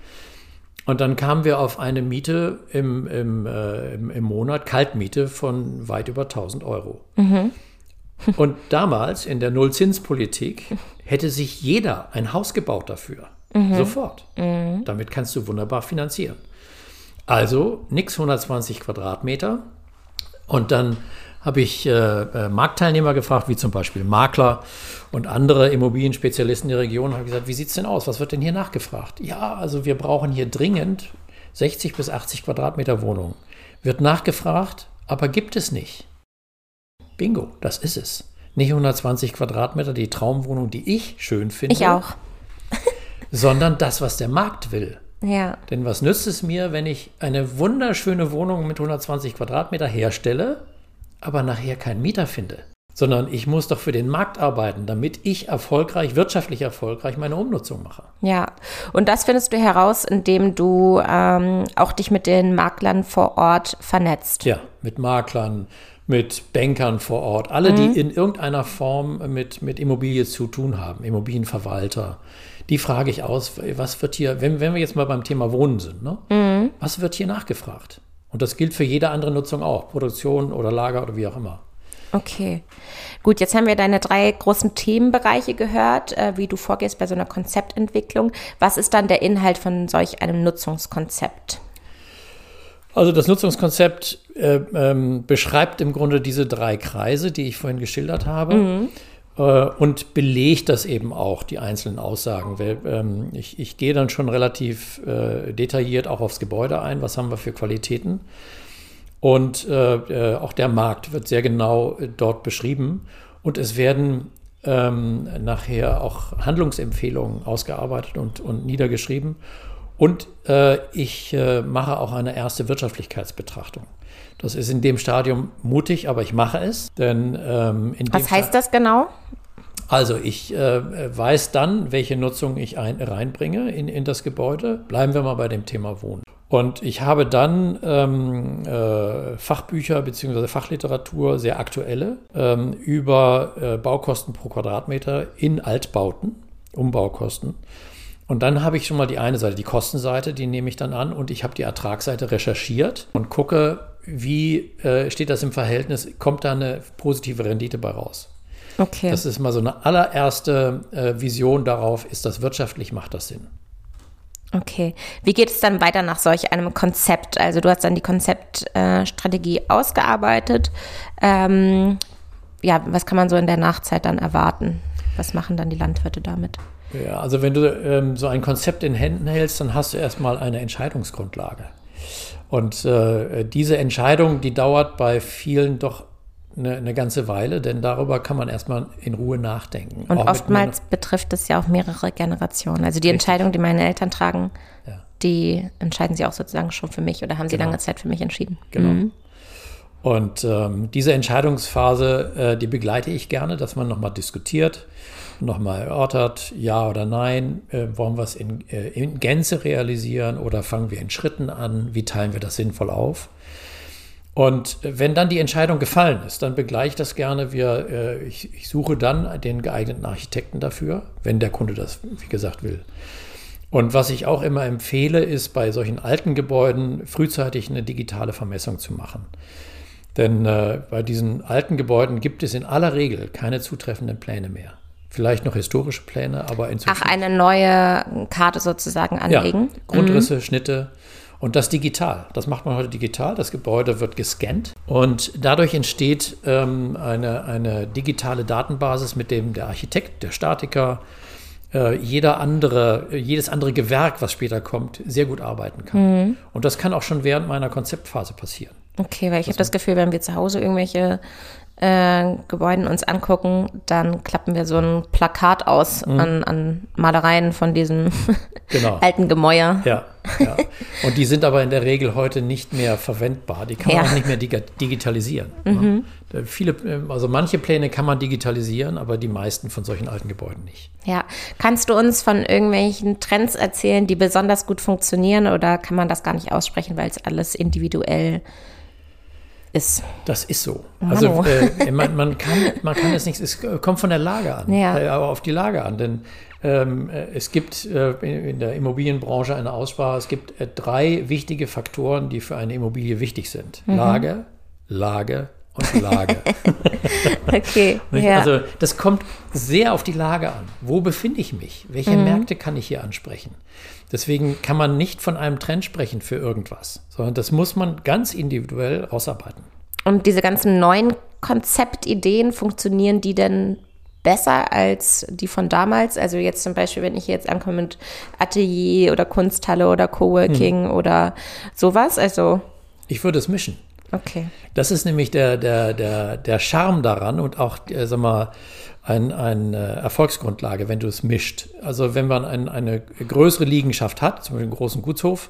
Und dann kamen wir auf eine Miete im, im, äh, im, im Monat, Kaltmiete von weit über 1000 Euro. Mhm. Und damals in der Nullzinspolitik hätte sich jeder ein Haus gebaut dafür. Mhm. Sofort. Mhm. Damit kannst du wunderbar finanzieren. Also nix 120 Quadratmeter. Und dann habe ich äh, äh, Marktteilnehmer gefragt, wie zum Beispiel Makler und andere Immobilienspezialisten der Region, habe gesagt, wie sieht es denn aus? Was wird denn hier nachgefragt? Ja, also wir brauchen hier dringend 60 bis 80 Quadratmeter Wohnungen. Wird nachgefragt, aber gibt es nicht. Bingo, das ist es. Nicht 120 Quadratmeter, die Traumwohnung, die ich schön finde. Ich auch. <laughs> sondern das, was der Markt will. Ja. Denn was nützt es mir, wenn ich eine wunderschöne Wohnung mit 120 Quadratmeter herstelle, aber nachher keinen Mieter finde? Sondern ich muss doch für den Markt arbeiten, damit ich erfolgreich, wirtschaftlich erfolgreich meine Umnutzung mache. Ja, und das findest du heraus, indem du ähm, auch dich mit den Maklern vor Ort vernetzt. Ja, mit Maklern, mit Bankern vor Ort, alle, mhm. die in irgendeiner Form mit, mit Immobilie zu tun haben, Immobilienverwalter. Die frage ich aus, was wird hier, wenn, wenn wir jetzt mal beim Thema Wohnen sind, ne? Mhm. was wird hier nachgefragt? Und das gilt für jede andere Nutzung auch, Produktion oder Lager oder wie auch immer. Okay, gut, jetzt haben wir deine drei großen Themenbereiche gehört, äh, wie du vorgehst bei so einer Konzeptentwicklung. Was ist dann der Inhalt von solch einem Nutzungskonzept? Also das Nutzungskonzept äh, ähm, beschreibt im Grunde diese drei Kreise, die ich vorhin geschildert habe. Mhm. Äh, und belegt das eben auch, die einzelnen Aussagen. Weil, ähm, ich, ich, gehe dann schon relativ äh, detailliert auch aufs Gebäude ein. Was haben wir für Qualitäten? Und äh, auch der Markt wird sehr genau dort beschrieben. Und es werden ähm, nachher auch Handlungsempfehlungen ausgearbeitet und, und niedergeschrieben. Und äh, ich äh, mache auch eine erste Wirtschaftlichkeitsbetrachtung. Das ist in dem Stadium mutig, aber ich mache es. Denn, ähm, Was heißt das genau? Also ich äh, weiß dann, welche Nutzung ich ein, reinbringe in, in das Gebäude. Bleiben wir mal bei dem Thema Wohnen. Und ich habe dann ähm, äh, Fachbücher bzw. Fachliteratur, sehr aktuelle, ähm, über äh, Baukosten pro Quadratmeter in Altbauten, Umbaukosten. Und dann habe ich schon mal die eine Seite, die Kostenseite, die nehme ich dann an und ich habe die Ertragsseite recherchiert und gucke, wie äh, steht das im Verhältnis, kommt da eine positive Rendite bei raus. Okay. Das ist mal so eine allererste äh, Vision darauf, ist das wirtschaftlich, macht das Sinn. Okay. Wie geht es dann weiter nach solch einem Konzept? Also du hast dann die Konzeptstrategie äh, ausgearbeitet. Ähm, ja, was kann man so in der Nachzeit dann erwarten? Was machen dann die Landwirte damit? Ja, also wenn du ähm, so ein Konzept in Händen hältst, dann hast du erstmal eine Entscheidungsgrundlage. Und äh, diese Entscheidung, die dauert bei vielen doch eine, eine, ganze Weile, denn darüber kann man erstmal in Ruhe nachdenken. Und auch oftmals betrifft es ja auch mehrere Generationen. Also die Richtig. Entscheidung, die meine Eltern tragen, ja. die entscheiden sie auch sozusagen schon für mich oder haben sie genau. lange Zeit für mich entschieden. Genau. Mhm. Und ähm, diese Entscheidungsphase, äh, die begleite ich gerne, dass man nochmal diskutiert nochmal erörtert, ja oder nein, äh, wollen wir es in, äh, in Gänze realisieren oder fangen wir in Schritten an, wie teilen wir das sinnvoll auf? Und wenn dann die Entscheidung gefallen ist, dann begleiche ich das gerne. Wir, äh, ich, ich, suche dann den geeigneten Architekten dafür, wenn der Kunde das, wie gesagt, will. Und was ich auch immer empfehle, ist bei solchen alten Gebäuden frühzeitig eine digitale Vermessung zu machen. Denn äh, bei diesen alten Gebäuden gibt es in aller Regel keine zutreffenden Pläne mehr. Vielleicht noch historische Pläne, aber inzwischen. Ach, eine neue Karte sozusagen anlegen. Ja, Grundrisse, mhm. Schnitte und das digital. Das macht man heute digital. Das Gebäude wird gescannt und dadurch entsteht ähm, eine, eine digitale Datenbasis, mit dem der Architekt, der Statiker, äh, jeder andere, jedes andere Gewerk, was später kommt, sehr gut arbeiten kann. Mhm. Und das kann auch schon während meiner Konzeptphase passieren. Okay, weil ich habe das Gefühl, wenn wir zu Hause irgendwelche äh, Gebäuden uns angucken, dann klappen wir so ein Plakat aus mhm. an, an, Malereien von diesem <laughs> genau. alten Gemäuer. Ja, ja. Und die sind aber in der Regel heute nicht mehr verwendbar. Die kann man ja. auch nicht mehr digitalisieren. Ne? Mhm. Ne? Viele, äh, also manche Pläne kann man digitalisieren, aber die meisten von solchen alten Gebäuden nicht. Ja. Kannst du uns von irgendwelchen Trends erzählen, die besonders gut funktionieren oder kann man das gar nicht aussprechen, weil es alles individuell ist? Ist. Das ist so. Also äh, man, man, kann, man kann es nicht, es kommt von der Lage an, ja. äh, auf die Lage an. Denn ähm, äh, es gibt äh, in der Immobilienbranche eine Aussprache, es gibt äh, drei wichtige Faktoren, die für eine Immobilie wichtig sind. Mhm. Lage, Lage und Lage. <laughs> okay. <laughs> ja. Also das kommt sehr auf die Lage an. Wo befinde ich mich? Welche mhm. Märkte kann ich hier ansprechen? Deswegen kann man nicht von einem Trend sprechen für irgendwas, sondern das muss man ganz individuell rausarbeiten. Und diese ganzen neuen Konzeptideen, funktionieren die denn besser als die von damals? Also jetzt zum Beispiel, wenn ich jetzt ankomme mit Atelier oder Kunsthalle oder Coworking hm. oder sowas, also. Ich würde es mischen. Okay. Das ist nämlich der, der, der, der Charme daran und auch, äh, sag mal, ein, eine Erfolgsgrundlage, wenn du es mischt. Also wenn man ein, eine größere Liegenschaft hat, zum Beispiel einen großen Gutshof,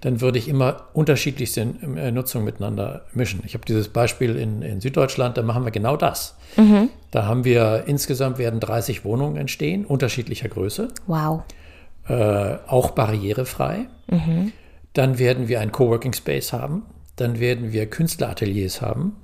dann würde ich immer unterschiedlichste äh, Nutzungen miteinander mischen. Ich habe dieses Beispiel in, in Süddeutschland, da machen wir genau das. Mhm. Da haben wir insgesamt werden 30 Wohnungen entstehen, unterschiedlicher Größe. Wow. Äh, auch barrierefrei. Mhm. Dann werden wir ein Coworking Space haben dann werden wir Künstlerateliers haben,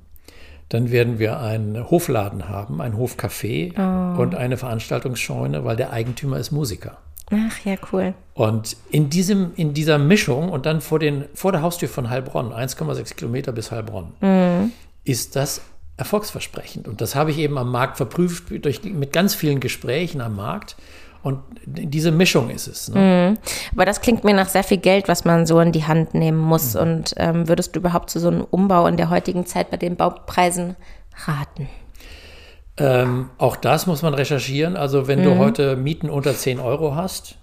dann werden wir einen Hofladen haben, ein Hofcafé oh. und eine Veranstaltungsscheune, weil der Eigentümer ist Musiker. Ach ja, cool. Und in, diesem, in dieser Mischung und dann vor, den, vor der Haustür von Heilbronn, 1,6 Kilometer bis Heilbronn, mhm. ist das erfolgsversprechend. Und das habe ich eben am Markt verprüft, durch, mit ganz vielen Gesprächen am Markt. Und diese Mischung ist es. Ne? Mhm. Aber das klingt mir nach sehr viel Geld, was man so in die Hand nehmen muss. Mhm. Und ähm, würdest du überhaupt zu so einem Umbau in der heutigen Zeit bei den Baupreisen raten? Ähm, auch das muss man recherchieren. Also wenn mhm. du heute Mieten unter 10 Euro hast,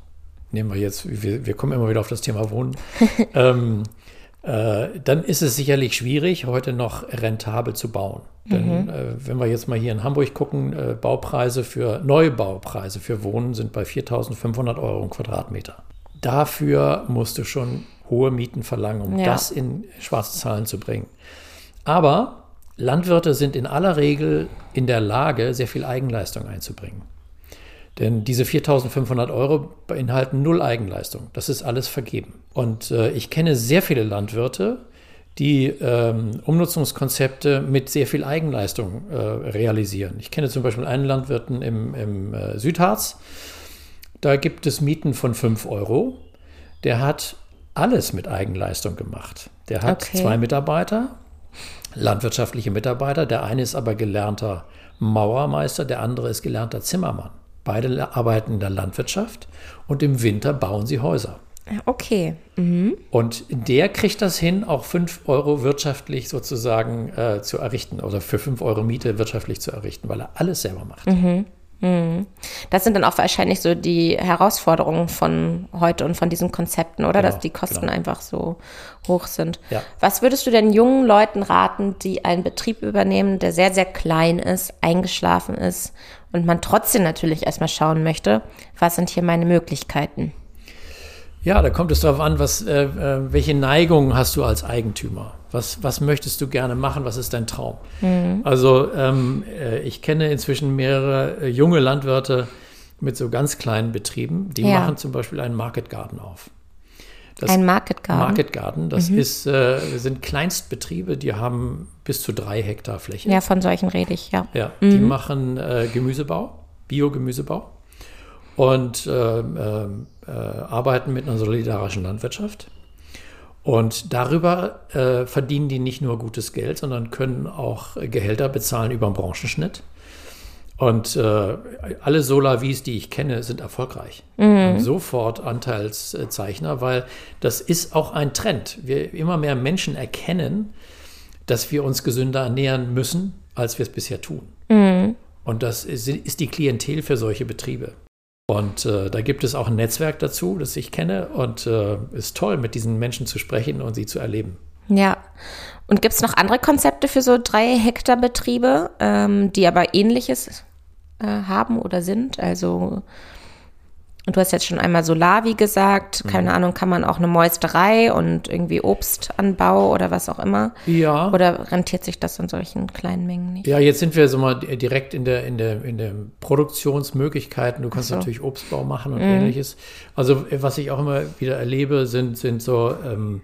nehmen wir jetzt, wir, wir kommen immer wieder auf das Thema Wohnen, <laughs> ähm, äh, dann ist es sicherlich schwierig, heute noch rentabel zu bauen. Denn mhm. äh, wenn wir jetzt mal hier in Hamburg gucken, äh, Baupreise für Neubaupreise für Wohnen sind bei 4.500 Euro im Quadratmeter. Dafür musst du schon hohe Mieten verlangen, um ja. das in schwarze Zahlen zu bringen. Aber Landwirte sind in aller Regel in der Lage, sehr viel Eigenleistung einzubringen. Denn diese 4.500 Euro beinhalten null Eigenleistung. Das ist alles vergeben. Und äh, ich kenne sehr viele Landwirte, die ähm, Umnutzungskonzepte mit sehr viel Eigenleistung äh, realisieren. Ich kenne zum Beispiel einen Landwirten im, im äh, Südharz. Da gibt es Mieten von 5 Euro. Der hat alles mit Eigenleistung gemacht. Der hat okay. zwei Mitarbeiter, landwirtschaftliche Mitarbeiter. Der eine ist aber gelernter Mauermeister, der andere ist gelernter Zimmermann. Beide arbeiten in der Landwirtschaft und im Winter bauen sie Häuser. Okay. Mhm. Und der kriegt das hin, auch 5 Euro wirtschaftlich sozusagen äh, zu errichten oder für 5 Euro Miete wirtschaftlich zu errichten, weil er alles selber macht. Mhm. Mhm. Das sind dann auch wahrscheinlich so die Herausforderungen von heute und von diesen Konzepten, oder? Genau, Dass die Kosten genau. einfach so hoch sind. Ja. Was würdest du denn jungen Leuten raten, die einen Betrieb übernehmen, der sehr, sehr klein ist, eingeschlafen ist und man trotzdem natürlich erstmal schauen möchte, was sind hier meine Möglichkeiten? Ja, da kommt es darauf an, was, äh, äh, welche Neigungen hast du als Eigentümer? Was, was möchtest du gerne machen? Was ist dein Traum? Mhm. Also ähm, äh, ich kenne inzwischen mehrere äh, junge Landwirte mit so ganz kleinen Betrieben, die ja. machen zum Beispiel einen Market Garden auf. Das ein Market Garden. Market Garden, das mhm. ist, äh, sind Kleinstbetriebe, die haben bis zu drei Hektar Fläche. Ja, von solchen rede ich, ja. Ja, mhm. die machen äh, Gemüsebau, Biogemüsebau und äh, äh, arbeiten mit einer solidarischen Landwirtschaft. Und darüber äh, verdienen die nicht nur gutes Geld, sondern können auch Gehälter bezahlen über den Branchenschnitt. Und äh, alle Solavis, die ich kenne, sind erfolgreich. Mhm. Sofort Anteilszeichner, weil das ist auch ein Trend. Wir immer mehr Menschen erkennen, dass wir uns gesünder ernähren müssen, als wir es bisher tun. Mhm. Und das ist, ist, die Klientel für solche Betriebe. Und äh, da gibt es auch ein Netzwerk dazu, das ich kenne. Und äh, ist toll, mit diesen Menschen zu sprechen und sie zu erleben. Ja. Und gibt es noch andere Konzepte für so drei Hektar Betriebe, ähm, die aber ähnliches äh, haben oder sind? Also und du hast jetzt schon einmal Solavi gesagt. Keine mhm. Ahnung, kann man auch eine Mäusterei und irgendwie Obstanbau oder was auch immer? Ja. Oder rentiert sich das in solchen kleinen Mengen nicht? Ja, jetzt sind wir so mal direkt in der, in der, in den Produktionsmöglichkeiten. Du kannst so. natürlich Obstbau machen und mhm. ähnliches. Also, was ich auch immer wieder erlebe, sind, sind so ähm,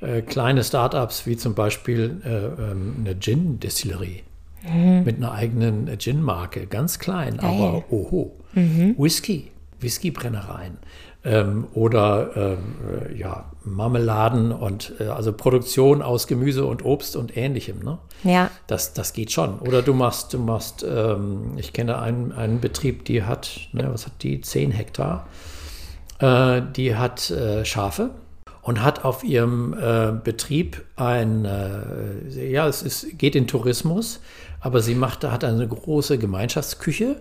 äh, kleine Startups wie zum Beispiel äh, ähm, eine Gin-Destillerie. Mhm. Mit einer eigenen Gin-Marke. Ganz klein, Geil. aber oho. Mhm. Whisky Whiskybrennereien ähm, oder ähm, ja, Marmeladen und äh, also Produktion aus Gemüse und Obst und ähnlichem. Ne? Ja. Das, das geht schon. Oder du machst, du machst, ähm, ich kenne einen, einen Betrieb, die hat, ne, was hat die? 10 Hektar. Äh, die hat äh, Schafe und hat auf ihrem äh, Betrieb ein, äh, ja, es ist, geht in Tourismus, aber sie macht, hat eine große Gemeinschaftsküche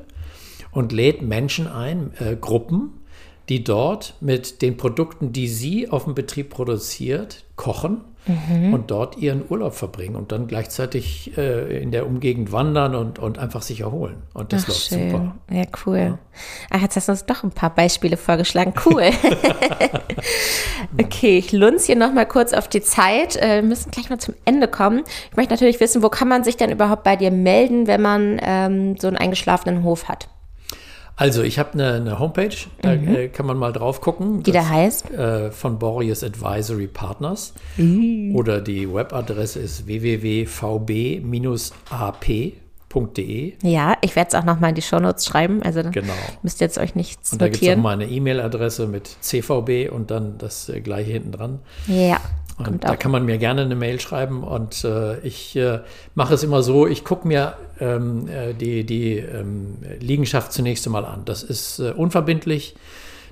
und lädt Menschen ein, äh, Gruppen, die dort mit den Produkten, die sie auf dem Betrieb produziert, kochen mhm. und dort ihren Urlaub verbringen und dann gleichzeitig äh, in der Umgegend wandern und, und einfach sich erholen. Und das Ach, läuft schön. super. Ja, cool. Ja. Ach, jetzt hast du uns doch ein paar Beispiele vorgeschlagen. Cool. <laughs> <laughs> okay, ich lunz hier nochmal kurz auf die Zeit. Äh, wir müssen gleich mal zum Ende kommen. Ich möchte natürlich wissen, wo kann man sich denn überhaupt bei dir melden, wenn man ähm, so einen eingeschlafenen Hof hat? Also, ich habe eine, eine, Homepage, da mhm. äh, kann man mal drauf gucken. Die da heißt? Äh, von Boreas Advisory Partners. Mhm. Oder die Webadresse ist www.vb-ap.de. Ja, ich werde es auch nochmal in die Shownotes schreiben. Also dann genau. müsst ihr jetzt euch nichts und notieren. Und da gibt es auch meine E-Mail-Adresse mit CVB und dann das äh, gleiche hinten dran. Ja. Und da kann man mir gerne eine Mail schreiben und äh, ich äh, mache es immer so, ich gucke mir ähm, äh, die, die ähm, Liegenschaft zunächst einmal an. Das ist äh, unverbindlich,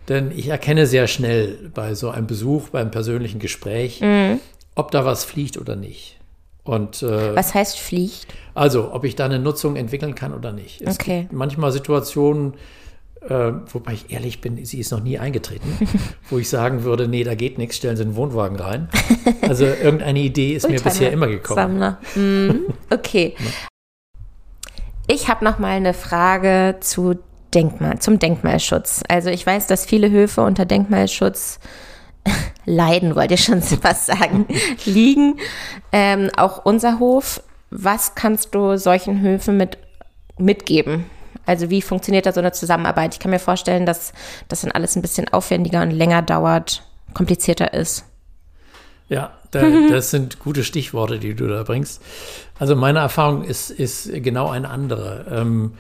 denn ich erkenne sehr schnell bei so einem Besuch, beim persönlichen Gespräch, mhm. ob da was fliegt oder nicht. Und, äh, was heißt fliegt? Also, ob ich da eine Nutzung entwickeln kann oder nicht. Es okay. gibt manchmal Situationen, äh, wobei ich ehrlich bin, sie ist noch nie eingetreten, <laughs> wo ich sagen würde, nee, da geht nichts, stellen Sie einen Wohnwagen rein. Also <laughs> irgendeine Idee ist mir bisher immer gekommen. Sammler. Mm, okay. <laughs> Ich habe noch mal eine Frage zu Denkmal, zum Denkmalschutz. Also ich weiß, dass viele Höfe unter Denkmalschutz leiden, wollt ihr schon was sagen, liegen. Ähm, auch unser Hof. Was kannst du solchen Höfen mit, mitgeben? Also wie funktioniert da so eine Zusammenarbeit? Ich kann mir vorstellen, dass das dann alles ein bisschen aufwendiger und länger dauert, komplizierter ist. Ja, da, <laughs> das sind gute Stichworte, die du da bringst. Also meine Erfahrung ist, ist genau eine andere. Ähm,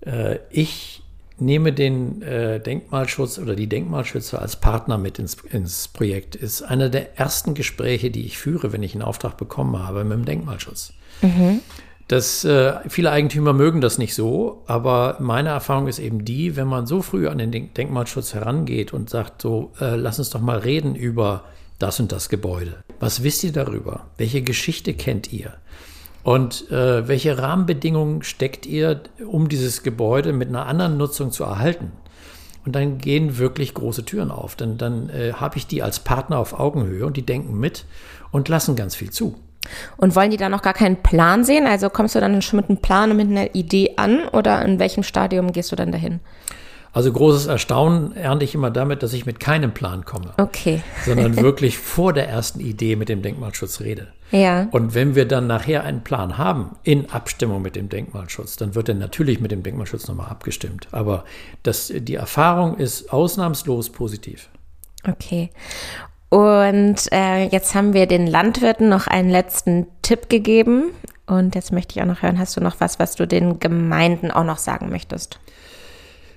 äh, ich nehme den äh, Denkmalschutz oder die Denkmalschützer als Partner mit ins, ins Projekt. Ist einer der ersten Gespräche, die ich führe, wenn ich einen Auftrag bekommen habe mit dem Denkmalschutz. Mhm. Das, äh, viele Eigentümer mögen das nicht so, aber meine Erfahrung ist eben die, wenn man so früh an den Denkmalschutz herangeht und sagt, so, äh, lass uns doch mal reden über das und das Gebäude. Was wisst ihr darüber? Welche Geschichte kennt ihr? Und äh, welche Rahmenbedingungen steckt ihr, um dieses Gebäude mit einer anderen Nutzung zu erhalten? Und dann gehen wirklich große Türen auf. Dann, dann äh, habe ich die als Partner auf Augenhöhe und die denken mit und lassen ganz viel zu. Und wollen die da noch gar keinen Plan sehen? Also kommst du dann schon mit einem Plan und mit einer Idee an oder in welchem Stadium gehst du dann dahin? Also großes Erstaunen ernte ich immer damit, dass ich mit keinem Plan komme. Okay. Sondern <laughs> wirklich vor der ersten Idee mit dem Denkmalschutz rede. Ja. Und wenn wir dann nachher einen Plan haben, in Abstimmung mit dem Denkmalschutz, dann wird er natürlich mit dem Denkmalschutz nochmal abgestimmt. Aber das, die Erfahrung ist ausnahmslos positiv. Okay. Und äh, jetzt haben wir den Landwirten noch einen letzten Tipp gegeben. Und jetzt möchte ich auch noch hören, hast du noch was, was du den Gemeinden auch noch sagen möchtest?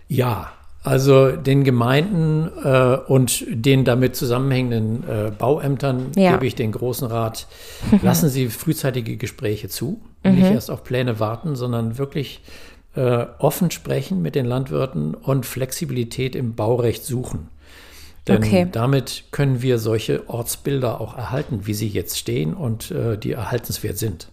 Ja, Also den Gemeinden äh, und den damit zusammenhängenden äh, Bauämtern ja. gebe ich den großen Rat, <laughs> lassen Sie frühzeitige Gespräche zu, mhm. nicht erst auf Pläne warten, sondern wirklich äh, offen sprechen mit den Landwirten und Flexibilität im Baurecht suchen. Denn okay. damit können wir solche Ortsbilder auch erhalten, wie sie jetzt stehen und äh, die erhaltenswert sind.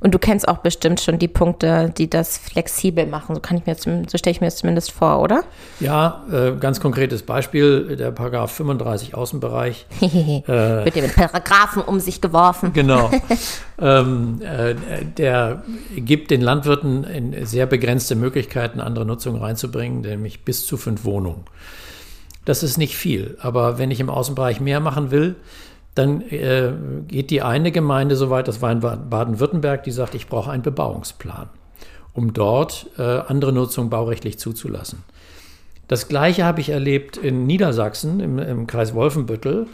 Und du kennst auch bestimmt schon die Punkte, die das flexibel machen. So kann ich mir so stelle ich mir das zumindest vor, oder? Ja, äh, ganz konkretes Beispiel, der Paragraph 35 Außenbereich. äh, <laughs> Wird ja mit Paragraphen um sich geworfen. Genau. <laughs> ähm, äh, der gibt den Landwirten sehr begrenzte Möglichkeiten, andere Nutzungen reinzubringen, nämlich bis zu fünf Wohnungen. Das ist nicht viel, aber wenn ich im Außenbereich mehr machen will, dann äh, geht die eine Gemeinde so weit, das war in Baden-Württemberg, die sagt, ich brauche einen Bebauungsplan, um dort äh, andere Nutzung baurechtlich zuzulassen. Das Gleiche habe ich erlebt in Niedersachsen, im, im Kreis Wolfenbüttel.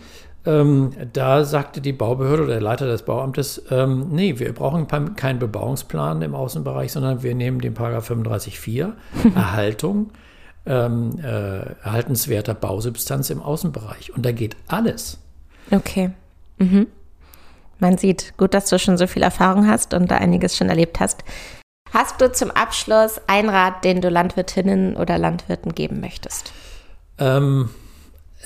Ähm, da sagte die Baubehörde oder der Leiter des Bauamtes, ähm, nee, wir brauchen keinen Bebauungsplan im Außenbereich, sondern wir nehmen den Paragraph 35.4, <laughs> Erhaltung ähm, äh, erhaltenswerter Bausubstanz im Außenbereich. Und da geht alles. Okay. Mhm. Man sieht, gut, dass du schon so viel Erfahrung hast und da einiges schon erlebt hast. Hast du zum Abschluss einen Rat, den du Landwirtinnen oder Landwirten geben möchtest? Ähm,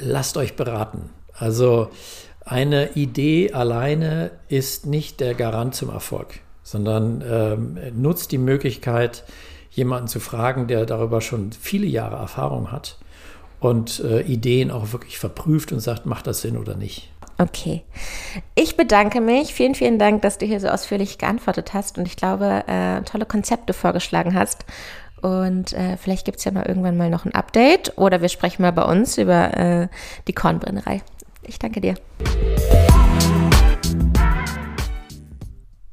lasst euch beraten. Also eine Idee alleine ist nicht der Garant zum Erfolg, sondern ähm, nutzt die Möglichkeit, jemanden zu fragen, der darüber schon viele Jahre Erfahrung hat und äh, Ideen auch wirklich verprüft und sagt, macht das Sinn oder nicht. Okay. Ich bedanke mich. Vielen, vielen Dank, dass du hier so ausführlich geantwortet hast und ich glaube, äh, tolle Konzepte vorgeschlagen hast. Und äh, vielleicht gibt es ja mal irgendwann mal noch ein Update oder wir sprechen mal bei uns über äh, die Kornbrennerei. Ich danke dir.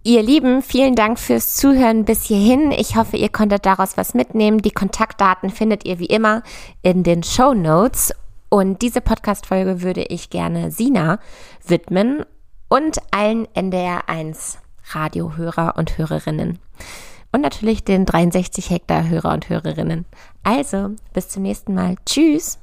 Ihr Lieben, vielen Dank fürs Zuhören bis hierhin. Ich hoffe, ihr konntet daraus was mitnehmen. Die Kontaktdaten findet ihr wie immer in den Show Notes. Und diese Podcast-Folge würde ich gerne Sina widmen und allen NDR1 Radiohörer und Hörerinnen. Und natürlich den 63 Hektar Hörer und Hörerinnen. Also, bis zum nächsten Mal. Tschüss.